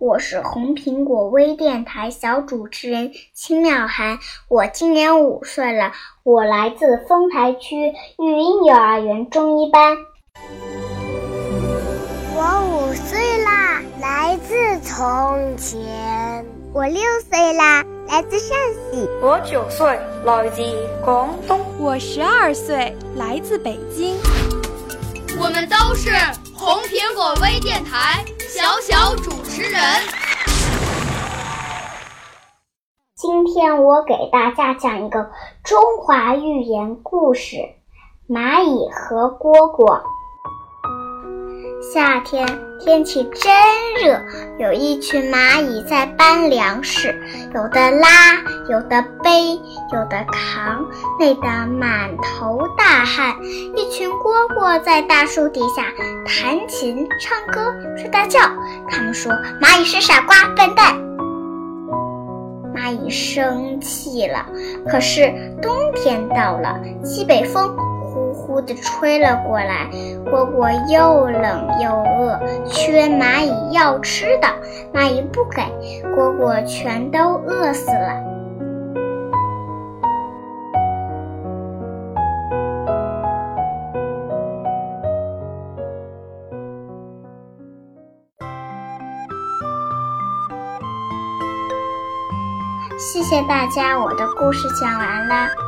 我是红苹果微电台小主持人秦妙涵，我今年五岁了，我来自丰台区育英幼儿园中一班。我五岁啦，来自从前。我六岁啦，来自陕西。我九岁，来自广东。我十二岁，来自北京。我们都是红苹果微电台小小主持人。今天我给大家讲一个中华寓言故事《蚂蚁和蝈蝈》。夏天天气真热，有一群蚂蚁在搬粮食，有的拉，有的背，有的扛，累得满头大汗。一群蝈蝈在大树底下弹琴、唱歌、睡大觉。他们说：“蚂蚁是傻瓜、笨蛋。”蚂蚁生气了。可是冬天到了，西北风。呼的吹了过来，蝈蝈又冷又饿，缺蚂蚁要吃的，蚂蚁不给，蝈蝈全都饿死了。谢谢大家，我的故事讲完了。